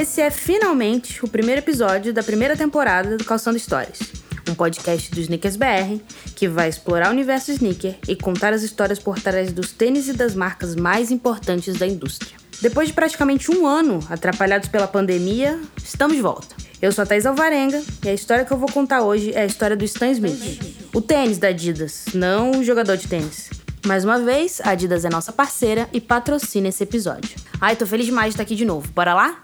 Esse é finalmente o primeiro episódio da primeira temporada do Calçando Histórias, um podcast do Sneakers BR que vai explorar o universo sneaker e contar as histórias por trás dos tênis e das marcas mais importantes da indústria. Depois de praticamente um ano atrapalhados pela pandemia, estamos de volta. Eu sou a Thais Alvarenga e a história que eu vou contar hoje é a história do Stan Smith, o tênis da Adidas, não o jogador de tênis. Mais uma vez, a Adidas é nossa parceira e patrocina esse episódio. Ai, tô feliz demais de estar aqui de novo. Bora lá?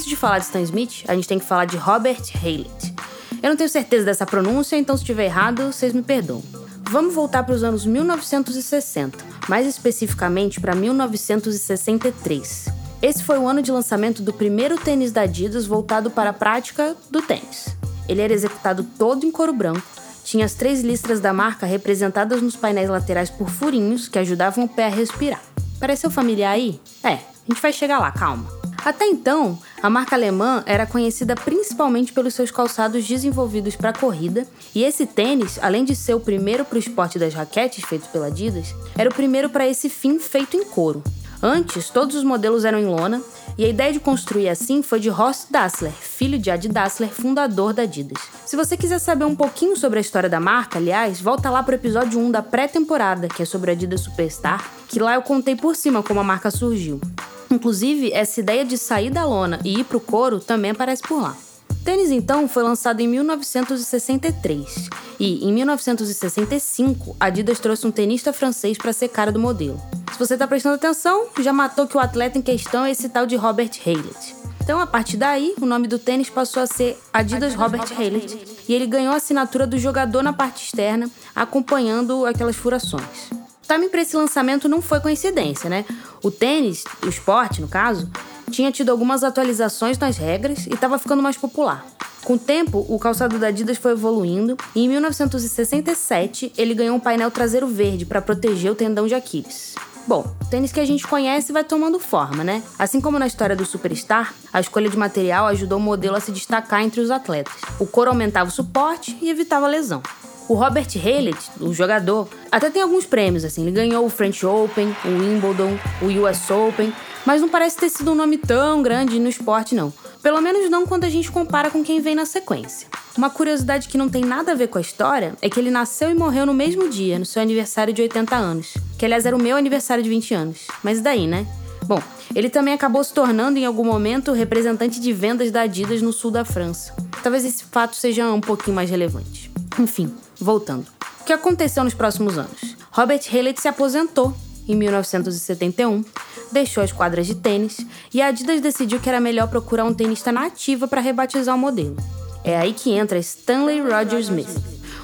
Antes de falar de Stan Smith, a gente tem que falar de Robert Haylett. Eu não tenho certeza dessa pronúncia, então se estiver errado, vocês me perdoam. Vamos voltar para os anos 1960, mais especificamente para 1963. Esse foi o ano de lançamento do primeiro tênis da Adidas voltado para a prática do tênis. Ele era executado todo em couro branco, tinha as três listras da marca representadas nos painéis laterais por furinhos que ajudavam o pé a respirar. Pareceu familiar aí? É, a gente vai chegar lá, calma. Até então, a marca alemã era conhecida principalmente pelos seus calçados desenvolvidos para corrida, e esse tênis, além de ser o primeiro para o esporte das raquetes feito pela Adidas, era o primeiro para esse fim feito em couro. Antes, todos os modelos eram em lona, e a ideia de construir assim foi de Horst Dassler, filho de Adi Dassler, fundador da Adidas. Se você quiser saber um pouquinho sobre a história da marca, aliás, volta lá para o episódio 1 da pré-temporada, que é sobre a Adidas Superstar, que lá eu contei por cima como a marca surgiu. Inclusive, essa ideia de sair da lona e ir para o couro também aparece por lá. Tênis, então, foi lançado em 1963 e, em 1965, a Adidas trouxe um tenista francês para ser cara do modelo. Se você está prestando atenção, já matou que o atleta em questão é esse tal de Robert Haylett. Então, a partir daí, o nome do tênis passou a ser Adidas, Adidas Robert, Robert Haylett e ele ganhou a assinatura do jogador na parte externa, acompanhando aquelas furações timing para esse lançamento não foi coincidência, né? O tênis, o esporte no caso, tinha tido algumas atualizações nas regras e estava ficando mais popular. Com o tempo, o calçado da Adidas foi evoluindo e em 1967 ele ganhou um painel traseiro verde para proteger o tendão de Aquiles. Bom, o tênis que a gente conhece vai tomando forma, né? Assim como na história do Superstar, a escolha de material ajudou o modelo a se destacar entre os atletas. O couro aumentava o suporte e evitava lesão. O Robert Haylett, o jogador, até tem alguns prêmios, assim. Ele ganhou o French Open, o Wimbledon, o US Open, mas não parece ter sido um nome tão grande no esporte, não. Pelo menos não quando a gente compara com quem vem na sequência. Uma curiosidade que não tem nada a ver com a história é que ele nasceu e morreu no mesmo dia, no seu aniversário de 80 anos. Que aliás era o meu aniversário de 20 anos. Mas daí, né? Bom, ele também acabou se tornando em algum momento representante de vendas da Adidas no sul da França. Talvez esse fato seja um pouquinho mais relevante. Enfim, voltando. O que aconteceu nos próximos anos? Robert Haylett se aposentou em 1971, deixou as quadras de tênis e a Adidas decidiu que era melhor procurar um tenista na ativa para rebatizar o modelo. É aí que entra Stanley Rogers Smith,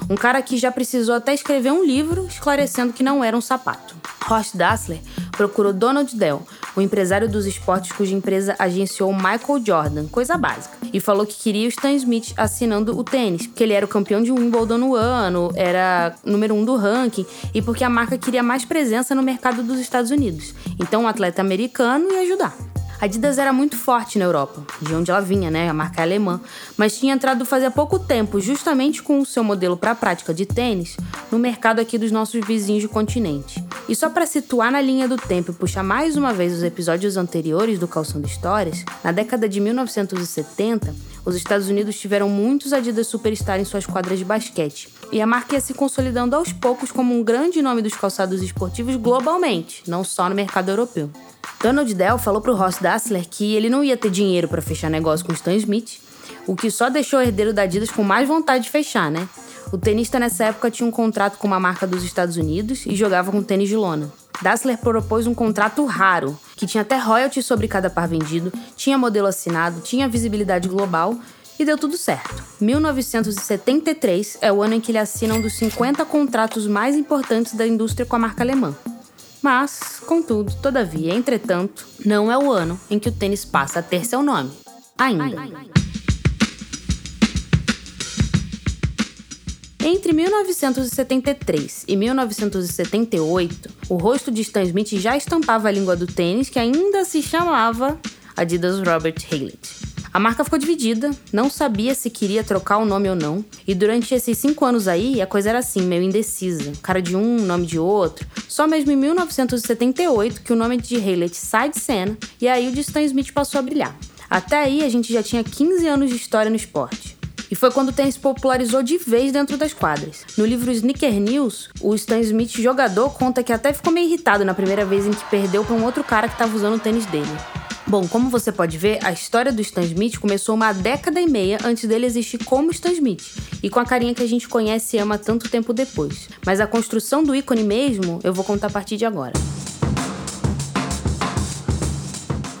um cara que já precisou até escrever um livro esclarecendo que não era um sapato. Horst Dassler procurou Donald Dell, o empresário dos esportes cuja empresa agenciou Michael Jordan, coisa básica, e falou que queria o Stan Smith assinando o tênis, porque ele era o campeão de Wimbledon no ano, era número um do ranking, e porque a marca queria mais presença no mercado dos Estados Unidos. Então, um atleta americano ia ajudar. A Adidas era muito forte na Europa, de onde ela vinha, né? A marca é alemã, mas tinha entrado fazia pouco tempo, justamente com o seu modelo para a prática de tênis, no mercado aqui dos nossos vizinhos do continente. E só para situar na linha do tempo e puxar mais uma vez os episódios anteriores do Calção de Histórias, na década de 1970, os Estados Unidos tiveram muitos Adidas Superstar em suas quadras de basquete, e a marca ia se consolidando aos poucos como um grande nome dos calçados esportivos globalmente, não só no mercado europeu. Donald Dell falou para o Ross Dassler que ele não ia ter dinheiro para fechar negócio com Stan Smith, o que só deixou o herdeiro da Adidas com mais vontade de fechar, né? O tenista nessa época tinha um contrato com uma marca dos Estados Unidos e jogava com tênis de lona. Dassler propôs um contrato raro, que tinha até royalties sobre cada par vendido, tinha modelo assinado, tinha visibilidade global e deu tudo certo. 1973 é o ano em que ele assina um dos 50 contratos mais importantes da indústria com a marca alemã. Mas, contudo, todavia, entretanto, não é o ano em que o tênis passa a ter seu nome. Ainda. Entre 1973 e 1978, o rosto de Stan Smith já estampava a língua do tênis que ainda se chamava Adidas Robert Haylett. A marca ficou dividida, não sabia se queria trocar o nome ou não, e durante esses cinco anos aí a coisa era assim, meio indecisa, cara de um, nome de outro. Só mesmo em 1978 que o nome de Haylett sai de cena e aí o de Stan Smith passou a brilhar. Até aí a gente já tinha 15 anos de história no esporte. E foi quando o tênis popularizou de vez dentro das quadras. No livro Sneaker News, o Stan Smith, jogador, conta que até ficou meio irritado na primeira vez em que perdeu para um outro cara que estava usando o tênis dele. Bom, como você pode ver, a história do Stan Smith começou uma década e meia antes dele existir como Stan Smith, e com a carinha que a gente conhece e ama tanto tempo depois. Mas a construção do ícone mesmo, eu vou contar a partir de agora.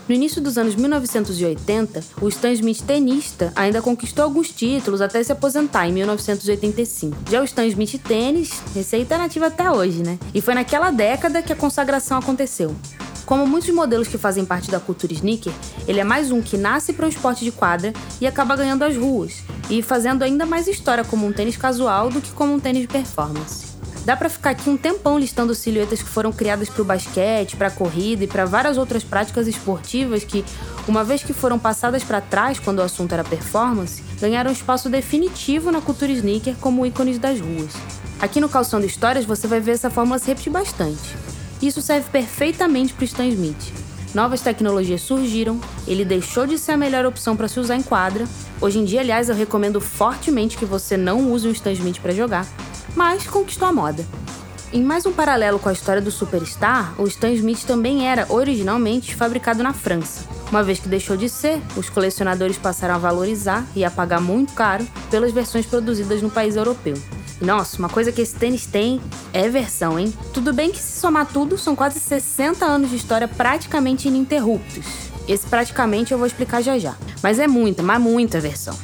No início dos anos 1980, o Stan Smith tenista ainda conquistou alguns títulos até se aposentar em 1985. Já o Stan Smith tênis, receita nativa até hoje, né? E foi naquela década que a consagração aconteceu. Como muitos modelos que fazem parte da cultura sneaker, ele é mais um que nasce para o esporte de quadra e acaba ganhando as ruas, e fazendo ainda mais história como um tênis casual do que como um tênis de performance. Dá para ficar aqui um tempão listando silhuetas que foram criadas para o basquete, para corrida e para várias outras práticas esportivas que, uma vez que foram passadas para trás quando o assunto era performance, ganharam espaço definitivo na cultura sneaker como ícones das ruas. Aqui no Calção de Histórias você vai ver essa fórmula se repetir bastante. Isso serve perfeitamente para o Stan Smith. Novas tecnologias surgiram, ele deixou de ser a melhor opção para se usar em quadra. Hoje em dia, aliás, eu recomendo fortemente que você não use o Stan Smith para jogar, mas conquistou a moda. Em mais um paralelo com a história do Superstar, o Stan Smith também era originalmente fabricado na França. Uma vez que deixou de ser, os colecionadores passaram a valorizar e a pagar muito caro pelas versões produzidas no país europeu. Nossa, uma coisa que esse tênis tem é versão, hein? Tudo bem que se somar tudo, são quase 60 anos de história praticamente ininterruptos. Esse praticamente eu vou explicar já já. Mas é muita, mas muita versão.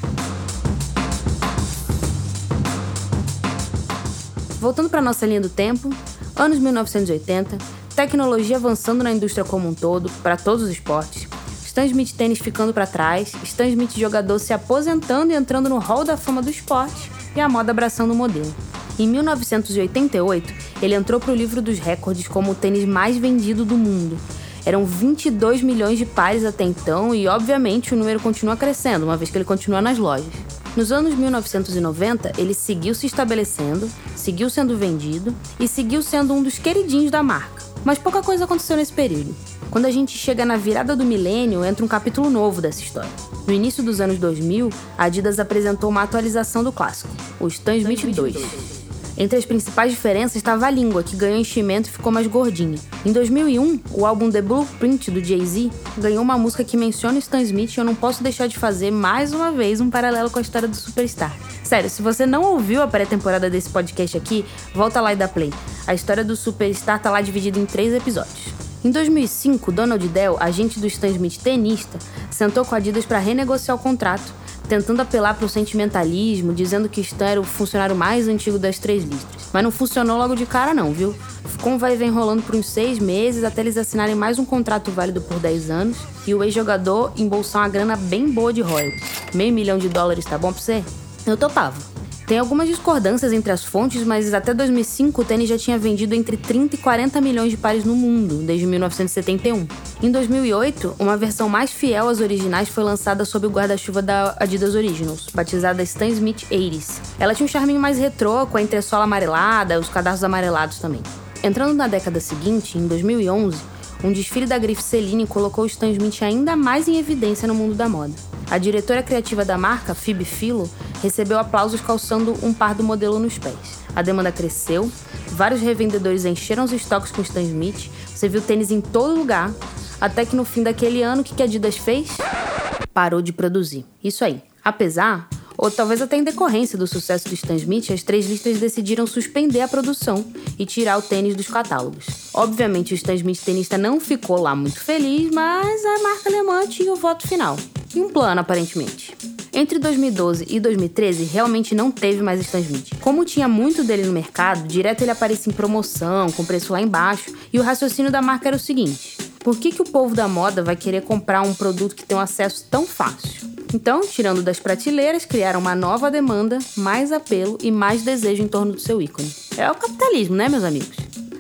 Voltando para nossa linha do tempo, anos 1980, tecnologia avançando na indústria como um todo, para todos os esportes, Stan Smith tênis ficando para trás, Stan Smith jogador se aposentando e entrando no hall da fama do esporte, e a moda abraçando o modelo. Em 1988, ele entrou para o livro dos recordes como o tênis mais vendido do mundo. Eram 22 milhões de pares até então e, obviamente, o número continua crescendo, uma vez que ele continua nas lojas. Nos anos 1990, ele seguiu se estabelecendo, seguiu sendo vendido e seguiu sendo um dos queridinhos da marca. Mas pouca coisa aconteceu nesse período. Quando a gente chega na virada do milênio, entra um capítulo novo dessa história. No início dos anos 2000, a Adidas apresentou uma atualização do clássico, o Stan Smith 2. Entre as principais diferenças estava a língua, que ganhou enchimento e ficou mais gordinha. Em 2001, o álbum The Blueprint do Jay-Z ganhou uma música que menciona o Stan Smith e eu não posso deixar de fazer mais uma vez um paralelo com a história do Superstar. Sério, se você não ouviu a pré-temporada desse podcast aqui, volta lá e dá play. A história do Superstar tá lá dividida em três episódios. Em 2005, Donald Dell, agente do Stan Smith tenista, sentou com a Adidas para renegociar o contrato, tentando apelar para o sentimentalismo, dizendo que Stan era o funcionário mais antigo das três listras. Mas não funcionou logo de cara não, viu? Ficou vai vem rolando por uns seis meses até eles assinarem mais um contrato válido por 10 anos e o ex-jogador embolsar uma grana bem boa de royalties. Meio milhão de dólares, tá bom pra você? Eu topava. Tem algumas discordâncias entre as fontes, mas até 2005 o tênis já tinha vendido entre 30 e 40 milhões de pares no mundo, desde 1971. Em 2008, uma versão mais fiel às originais foi lançada sob o guarda-chuva da Adidas Originals, batizada Stan Smith 80s. Ela tinha um charminho mais retrô, com a entressola amarelada, os cadarços amarelados também. Entrando na década seguinte, em 2011, um desfile da grife Celine colocou Stan Smith ainda mais em evidência no mundo da moda. A diretora criativa da marca, Phoebe Philo, recebeu aplausos calçando um par do modelo nos pés. A demanda cresceu, vários revendedores encheram os estoques com Stan Smith, você viu tênis em todo lugar, até que no fim daquele ano, o que a Adidas fez? Parou de produzir. Isso aí. Apesar, ou talvez até em decorrência do sucesso do Stan Smith, as três listas decidiram suspender a produção e tirar o tênis dos catálogos. Obviamente, o Stan Smith tenista não ficou lá muito feliz, mas a marca alemã tinha o voto final e um plano, aparentemente. Entre 2012 e 2013, realmente não teve mais Stan Smith. Como tinha muito dele no mercado, direto ele aparecia em promoção, com preço lá embaixo, e o raciocínio da marca era o seguinte: por que, que o povo da moda vai querer comprar um produto que tem um acesso tão fácil? Então, tirando das prateleiras, criaram uma nova demanda, mais apelo e mais desejo em torno do seu ícone. É o capitalismo, né, meus amigos?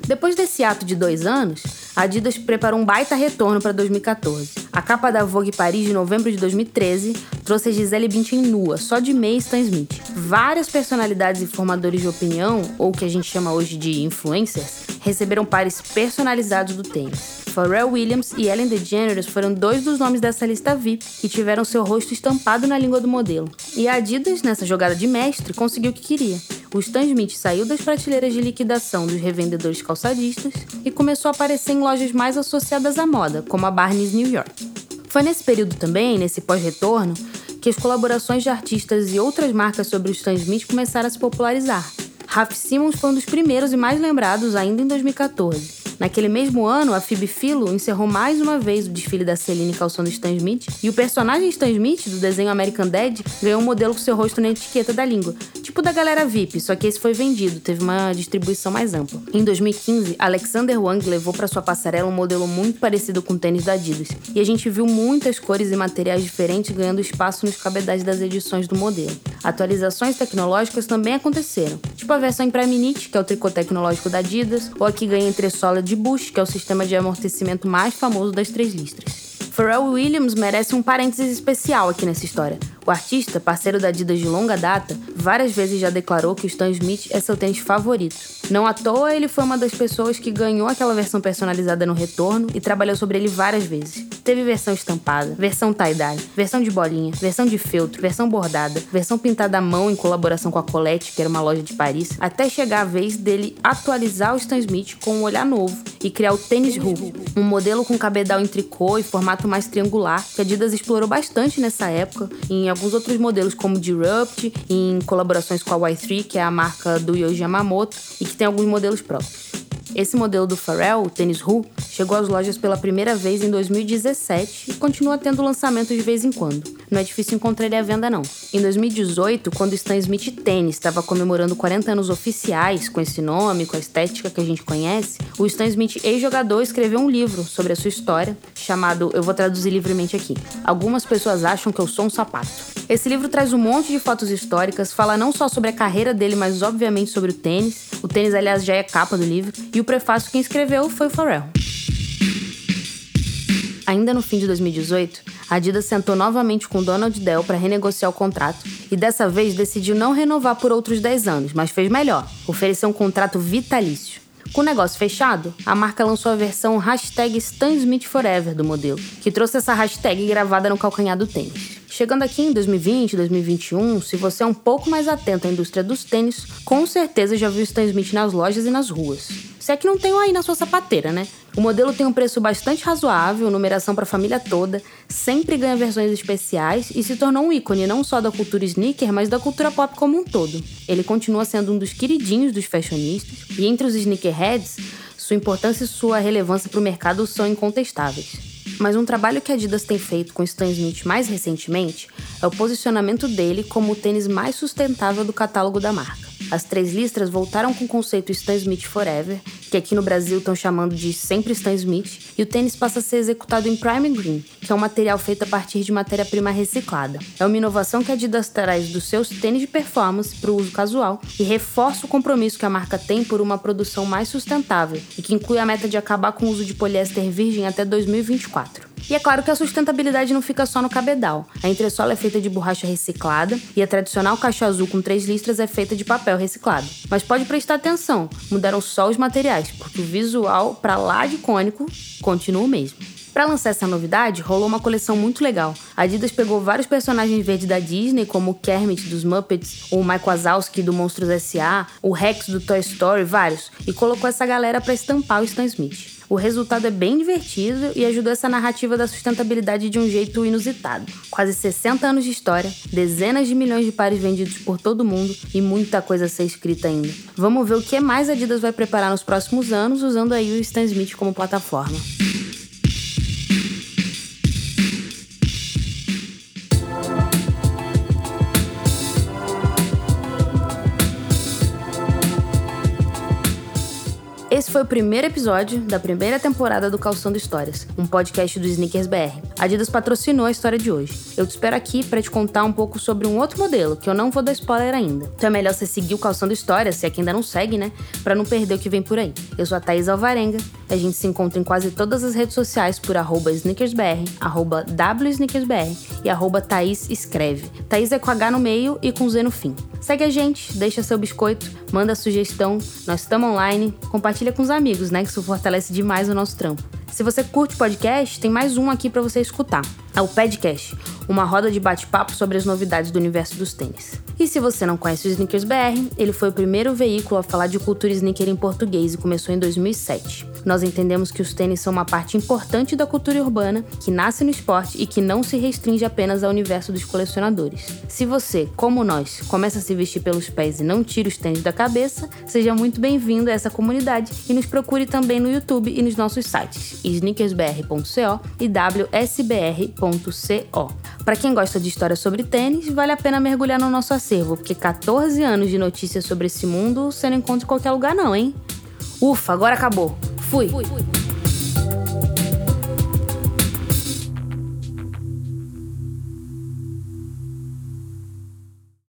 Depois desse ato de dois anos, a Adidas preparou um baita retorno para 2014. A capa da Vogue Paris de novembro de 2013 trouxe a Gisele Bündchen nua, só de meia Stan Smith. Várias personalidades e formadores de opinião, ou que a gente chama hoje de influencers, receberam pares personalizados do tênis. Pharrell Williams e Ellen DeGeneres foram dois dos nomes dessa lista VIP que tiveram seu rosto estampado na língua do modelo. E a Adidas, nessa jogada de mestre, conseguiu o que queria. O Stan Smith saiu das prateleiras de liquidação dos revendedores calçadistas e começou a aparecer em lojas mais associadas à moda, como a Barnes New York. Foi nesse período também, nesse pós-retorno, que as colaborações de artistas e outras marcas sobre o Stan Smith começaram a se popularizar. Raf Simons foi um dos primeiros e mais lembrados ainda em 2014. Naquele mesmo ano, a Phoebe Philo encerrou mais uma vez o desfile da Celine calçando Stan Smith, e o personagem Stan Smith, do desenho American Dad, ganhou um modelo com seu rosto na etiqueta da língua, tipo da galera VIP, só que esse foi vendido, teve uma distribuição mais ampla. Em 2015, Alexander Wang levou para sua passarela um modelo muito parecido com o tênis da Adidas, e a gente viu muitas cores e materiais diferentes ganhando espaço nos cabedais das edições do modelo. Atualizações tecnológicas também aconteceram, tipo a versão em Prime Knit, que é o tricô tecnológico da Adidas, ou a que ganha entressola de Bush, que é o sistema de amortecimento mais famoso das três listras. Pharrell Williams merece um parênteses especial aqui nessa história. O artista, parceiro da Adidas de longa data, várias vezes já declarou que o Stan Smith é seu tênis favorito. Não à toa, ele foi uma das pessoas que ganhou aquela versão personalizada no retorno e trabalhou sobre ele várias vezes. Teve versão estampada, versão tie-dye, versão de bolinha, versão de feltro, versão bordada, versão pintada à mão em colaboração com a Colette, que era uma loja de Paris, até chegar a vez dele atualizar o Stan Smith com um olhar novo e criar o Tênis Ru, um modelo com cabedal em tricô e formato mais triangular, que a Adidas explorou bastante nessa época, em alguns outros modelos como Disrupt, em colaborações com a Y3, que é a marca do Yoji Yamamoto, e tem alguns modelos próprios. Esse modelo do Pharrell, o tênis Ru, chegou às lojas pela primeira vez em 2017 e continua tendo lançamento de vez em quando. Não é difícil encontrar ele à venda não. Em 2018, quando Stan Smith Tênis estava comemorando 40 anos oficiais com esse nome, com a estética que a gente conhece, o Stan Smith, ex-jogador, escreveu um livro sobre a sua história, chamado, eu vou traduzir livremente aqui, Algumas pessoas acham que eu sou um sapato. Esse livro traz um monte de fotos históricas, fala não só sobre a carreira dele, mas obviamente sobre o tênis. O tênis, aliás, já é capa do livro. E o prefácio quem escreveu foi o Pharrell. Ainda no fim de 2018, a Adidas sentou novamente com Donald Dell para renegociar o contrato e dessa vez decidiu não renovar por outros 10 anos, mas fez melhor, ofereceu um contrato vitalício. Com o negócio fechado, a marca lançou a versão hashtag StanSmithForever do modelo, que trouxe essa hashtag gravada no calcanhar do tênis. Chegando aqui em 2020, 2021, se você é um pouco mais atento à indústria dos tênis, com certeza já viu Stan Smith nas lojas e nas ruas. Se é que não tem um aí na sua sapateira, né? O modelo tem um preço bastante razoável, numeração para a família toda, sempre ganha versões especiais e se tornou um ícone não só da cultura sneaker, mas da cultura pop como um todo. Ele continua sendo um dos queridinhos dos fashionistas e entre os sneakerheads, sua importância e sua relevância para o mercado são incontestáveis. Mas um trabalho que a Adidas tem feito com Stan Smith mais recentemente é o posicionamento dele como o tênis mais sustentável do catálogo da marca. As três listras voltaram com o conceito Stan Smith Forever, que aqui no Brasil estão chamando de Sempre Stan Smith, e o tênis passa a ser executado em Prime Green, que é um material feito a partir de matéria-prima reciclada. É uma inovação que a Adidas traz dos seus tênis de performance para o uso casual e reforça o compromisso que a marca tem por uma produção mais sustentável e que inclui a meta de acabar com o uso de poliéster virgem até 2024. E é claro que a sustentabilidade não fica só no cabedal. A entressola é feita de borracha reciclada e a tradicional caixa azul com três listras é feita de papel reciclado. Mas pode prestar atenção, mudaram só os materiais, porque o visual, para lá de cônico, continua o mesmo. Para lançar essa novidade, rolou uma coleção muito legal. A Adidas pegou vários personagens verdes da Disney, como o Kermit dos Muppets, o Mike Wazowski do Monstros S.A., o Rex do Toy Story, vários, e colocou essa galera para estampar o Stan Smith. O resultado é bem divertido e ajudou essa narrativa da sustentabilidade de um jeito inusitado. Quase 60 anos de história, dezenas de milhões de pares vendidos por todo mundo e muita coisa a ser escrita ainda. Vamos ver o que mais a Adidas vai preparar nos próximos anos usando aí o Stan Smith como plataforma. Esse foi o primeiro episódio da primeira temporada do Calçando Histórias, um podcast do Sneakers BR. A Adidas patrocinou a história de hoje. Eu te espero aqui para te contar um pouco sobre um outro modelo, que eu não vou dar spoiler ainda. Então é melhor você seguir o Calçando Histórias, se é que ainda não segue, né? Para não perder o que vem por aí. Eu sou a Thaís Alvarenga A gente se encontra em quase todas as redes sociais por arroba sneakersbr, arroba wsneakersbr e arroba Thaís Escreve. Thaís é com H no meio e com Z no fim. Segue a gente, deixa seu biscoito, manda sugestão, nós estamos online, compartilha com os amigos, né? Que isso fortalece demais o nosso trampo. Se você curte podcast, tem mais um aqui para você escutar. É o Podcast, uma roda de bate-papo sobre as novidades do universo dos tênis. E se você não conhece o Sneakers BR, ele foi o primeiro veículo a falar de cultura sneaker em português e começou em 2007. Nós entendemos que os tênis são uma parte importante da cultura urbana, que nasce no esporte e que não se restringe apenas ao universo dos colecionadores. Se você, como nós, começa a se vestir pelos pés e não tira os tênis da cabeça, seja muito bem-vindo a essa comunidade e nos procure também no YouTube e nos nossos sites sneakersbr.co e wsbr.co. Para quem gosta de histórias sobre tênis, vale a pena mergulhar no nosso acervo, porque 14 anos de notícias sobre esse mundo você não encontra em qualquer lugar não, hein? Ufa, agora acabou. Fui. Fui.